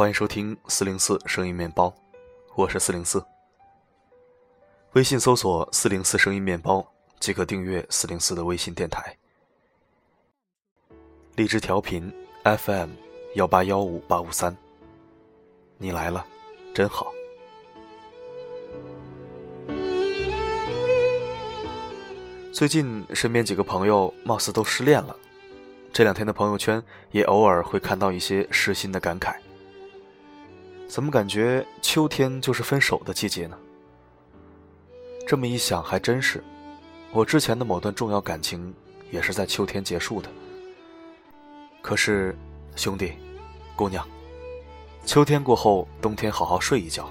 欢迎收听四零四声音面包，我是四零四。微信搜索“四零四声音面包”即可订阅四零四的微信电台。荔枝调频 FM 幺八幺五八五三，你来了，真好。最近身边几个朋友貌似都失恋了，这两天的朋友圈也偶尔会看到一些失心的感慨。怎么感觉秋天就是分手的季节呢？这么一想，还真是，我之前的某段重要感情也是在秋天结束的。可是，兄弟，姑娘，秋天过后，冬天好好睡一觉，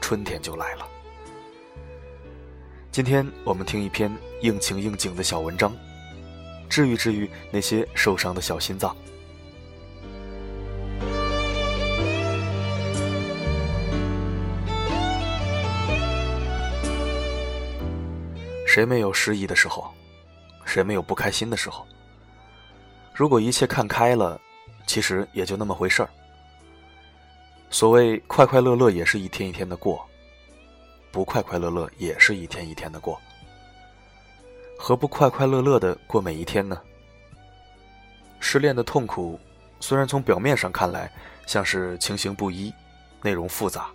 春天就来了。今天我们听一篇应情应景的小文章，治愈治愈那些受伤的小心脏。谁没有失意的时候？谁没有不开心的时候？如果一切看开了，其实也就那么回事儿。所谓快快乐乐，也是一天一天的过；不快快乐乐，也是一天一天的过。何不快快乐乐的过每一天呢？失恋的痛苦，虽然从表面上看来像是情形不一、内容复杂，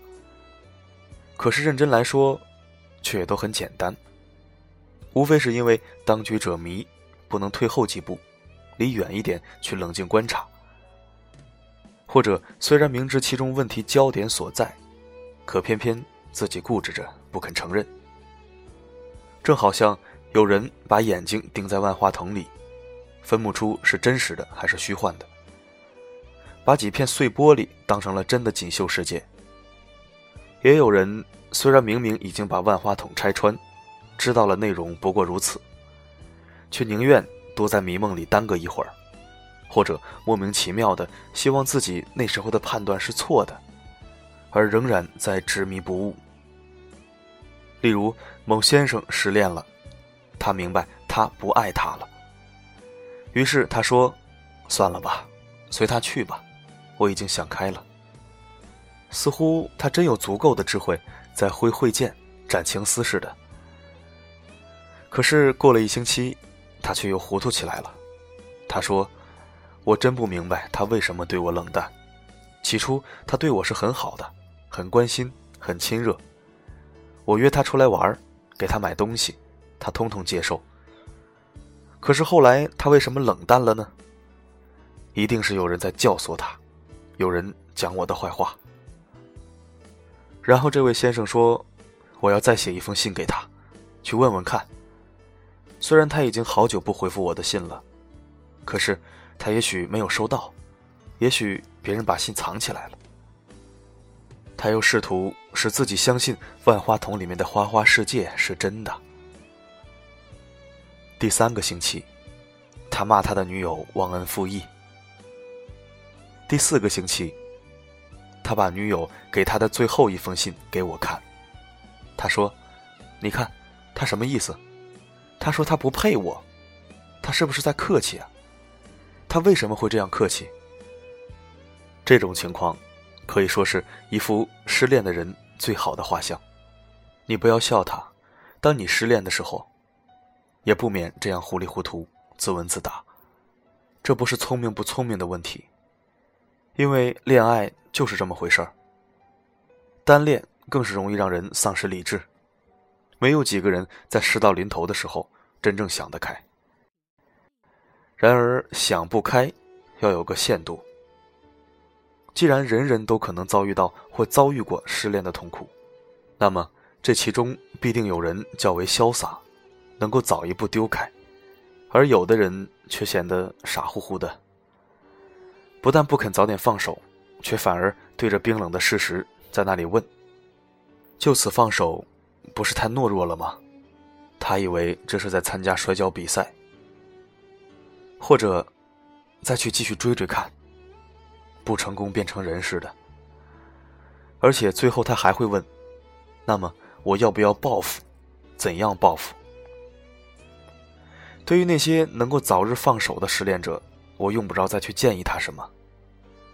可是认真来说，却也都很简单。无非是因为当局者迷，不能退后几步，离远一点去冷静观察；或者虽然明知其中问题焦点所在，可偏偏自己固执着不肯承认。正好像有人把眼睛盯在万花筒里，分不出是真实的还是虚幻的；把几片碎玻璃当成了真的锦绣世界。也有人虽然明明已经把万花筒拆穿。知道了内容不过如此，却宁愿多在迷梦里耽搁一会儿，或者莫名其妙的希望自己那时候的判断是错的，而仍然在执迷不悟。例如某先生失恋了，他明白他不爱他了，于是他说：“算了吧，随他去吧，我已经想开了。”似乎他真有足够的智慧，在挥挥剑斩情丝似的。可是过了一星期，他却又糊涂起来了。他说：“我真不明白他为什么对我冷淡。起初他对我是很好的，很关心，很亲热。我约他出来玩，给他买东西，他通通接受。可是后来他为什么冷淡了呢？一定是有人在教唆他，有人讲我的坏话。”然后这位先生说：“我要再写一封信给他，去问问看。”虽然他已经好久不回复我的信了，可是他也许没有收到，也许别人把信藏起来了。他又试图使自己相信万花筒里面的花花世界是真的。第三个星期，他骂他的女友忘恩负义。第四个星期，他把女友给他的最后一封信给我看，他说：“你看，他什么意思？”他说他不配我，他是不是在客气啊？他为什么会这样客气？这种情况，可以说是一幅失恋的人最好的画像。你不要笑他，当你失恋的时候，也不免这样糊里糊涂、自问自答。这不是聪明不聪明的问题，因为恋爱就是这么回事儿。单恋更是容易让人丧失理智。没有几个人在事到临头的时候真正想得开。然而想不开，要有个限度。既然人人都可能遭遇到或遭遇过失恋的痛苦，那么这其中必定有人较为潇洒，能够早一步丢开，而有的人却显得傻乎乎的。不但不肯早点放手，却反而对着冰冷的事实在那里问：“就此放手？”不是太懦弱了吗？他以为这是在参加摔跤比赛，或者再去继续追追看，不成功变成人似的。而且最后他还会问：“那么我要不要报复？怎样报复？”对于那些能够早日放手的失恋者，我用不着再去建议他什么；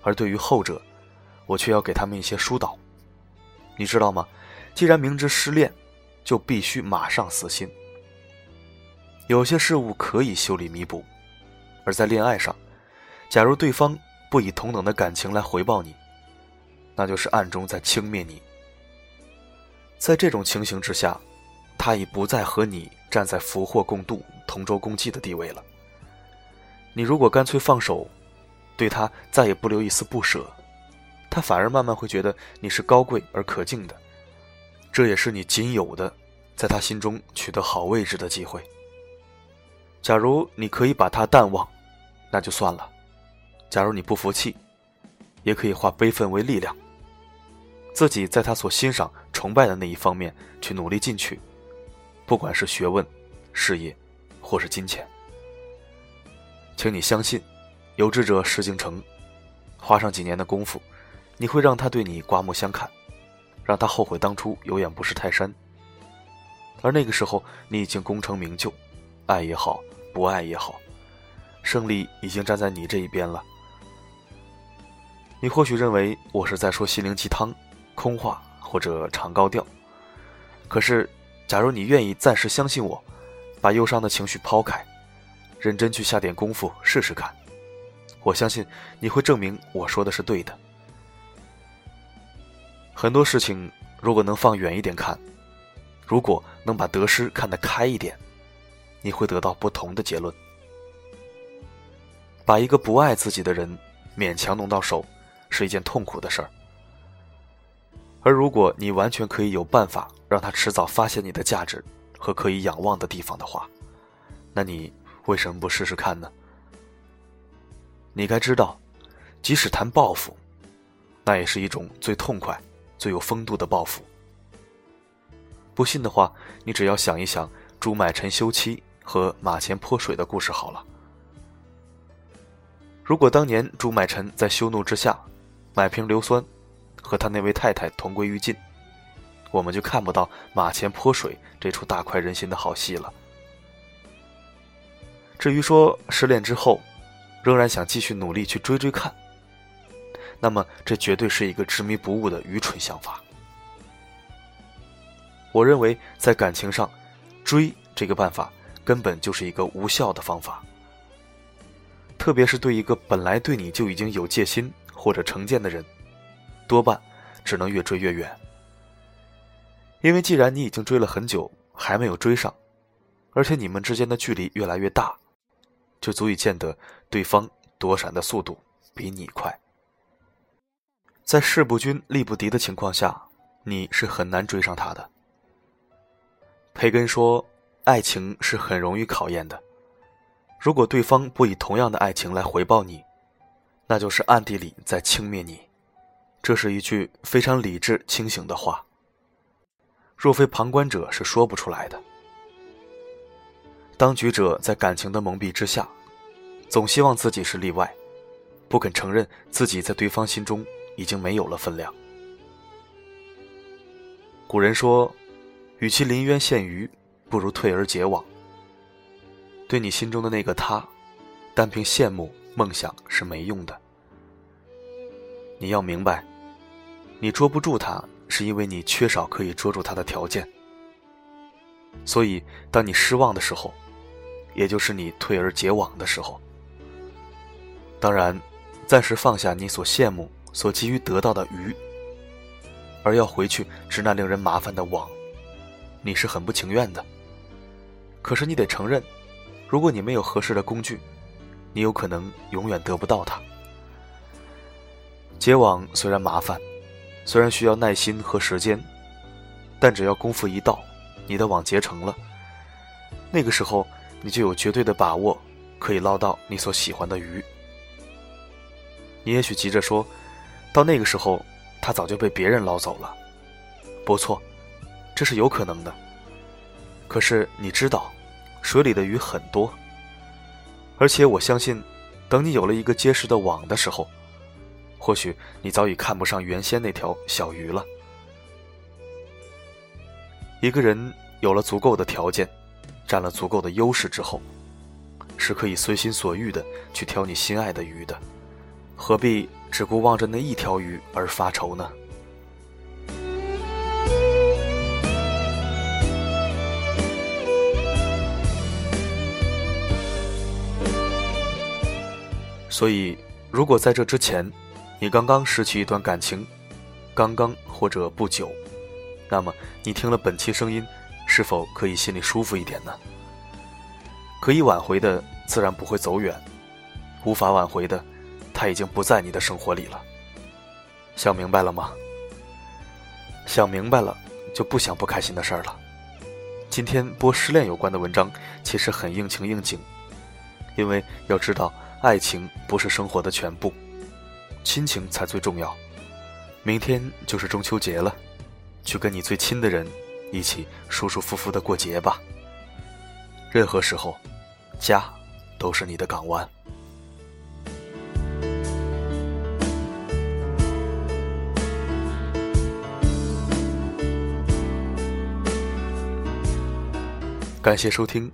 而对于后者，我却要给他们一些疏导。你知道吗？既然明知失恋，就必须马上死心。有些事物可以修理弥补，而在恋爱上，假如对方不以同等的感情来回报你，那就是暗中在轻蔑你。在这种情形之下，他已不再和你站在福祸共度、同舟共济的地位了。你如果干脆放手，对他再也不留一丝不舍，他反而慢慢会觉得你是高贵而可敬的，这也是你仅有的在他心中取得好位置的机会。假如你可以把他淡忘，那就算了；假如你不服气，也可以化悲愤为力量，自己在他所欣赏、崇拜的那一方面去努力进取，不管是学问、事业，或是金钱。请你相信，有志者事竟成。花上几年的功夫，你会让他对你刮目相看，让他后悔当初有眼不识泰山。而那个时候，你已经功成名就，爱也好，不爱也好，胜利已经站在你这一边了。你或许认为我是在说心灵鸡汤、空话或者唱高调，可是，假如你愿意暂时相信我，把忧伤的情绪抛开。认真去下点功夫试试看，我相信你会证明我说的是对的。很多事情如果能放远一点看，如果能把得失看得开一点，你会得到不同的结论。把一个不爱自己的人勉强弄到手，是一件痛苦的事儿。而如果你完全可以有办法让他迟早发现你的价值和可以仰望的地方的话，那你。为什么不试试看呢？你该知道，即使谈报复，那也是一种最痛快、最有风度的报复。不信的话，你只要想一想朱买臣休妻和马前泼水的故事好了。如果当年朱买臣在羞怒之下买瓶硫酸，和他那位太太同归于尽，我们就看不到马前泼水这出大快人心的好戏了。至于说失恋之后，仍然想继续努力去追追看，那么这绝对是一个执迷不悟的愚蠢想法。我认为在感情上，追这个办法根本就是一个无效的方法，特别是对一个本来对你就已经有戒心或者成见的人，多半只能越追越远。因为既然你已经追了很久还没有追上，而且你们之间的距离越来越大。就足以见得对方躲闪的速度比你快。在势不均力不敌的情况下，你是很难追上他的。培根说：“爱情是很容易考验的，如果对方不以同样的爱情来回报你，那就是暗地里在轻蔑你。”这是一句非常理智清醒的话。若非旁观者，是说不出来的。当局者在感情的蒙蔽之下，总希望自己是例外，不肯承认自己在对方心中已经没有了分量。古人说：“与其临渊羡鱼，不如退而结网。”对你心中的那个他，单凭羡慕、梦想是没用的。你要明白，你捉不住他，是因为你缺少可以捉住他的条件。所以，当你失望的时候，也就是你退而结网的时候。当然，暂时放下你所羡慕、所急于得到的鱼，而要回去织那令人麻烦的网，你是很不情愿的。可是你得承认，如果你没有合适的工具，你有可能永远得不到它。结网虽然麻烦，虽然需要耐心和时间，但只要功夫一到，你的网结成了，那个时候。你就有绝对的把握，可以捞到你所喜欢的鱼。你也许急着说，到那个时候，他早就被别人捞走了。不错，这是有可能的。可是你知道，水里的鱼很多，而且我相信，等你有了一个结实的网的时候，或许你早已看不上原先那条小鱼了。一个人有了足够的条件。占了足够的优势之后，是可以随心所欲的去挑你心爱的鱼的，何必只顾望着那一条鱼而发愁呢？所以，如果在这之前，你刚刚失去一段感情，刚刚或者不久，那么你听了本期声音，是否可以心里舒服一点呢？可以挽回的，自然不会走远；无法挽回的，他已经不在你的生活里了。想明白了吗？想明白了，就不想不开心的事儿了。今天播失恋有关的文章，其实很应情应景，因为要知道。爱情不是生活的全部，亲情才最重要。明天就是中秋节了，去跟你最亲的人一起舒舒服服的过节吧。任何时候，家都是你的港湾。感谢收听，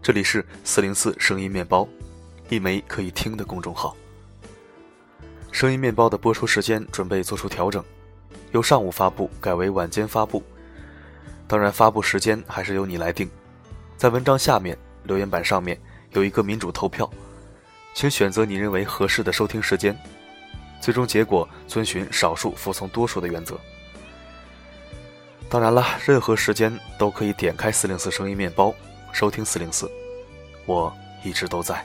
这里是四零四声音面包。一枚可以听的公众号。声音面包的播出时间准备做出调整，由上午发布改为晚间发布。当然，发布时间还是由你来定。在文章下面留言板上面有一个民主投票，请选择你认为合适的收听时间。最终结果遵循少数服从多数的原则。当然了，任何时间都可以点开四零四声音面包收听四零四，我一直都在。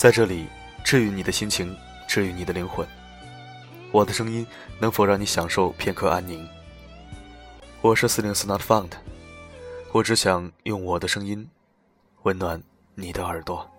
在这里，治愈你的心情，治愈你的灵魂。我的声音能否让你享受片刻安宁？我是四零四 Not Found，我只想用我的声音温暖你的耳朵。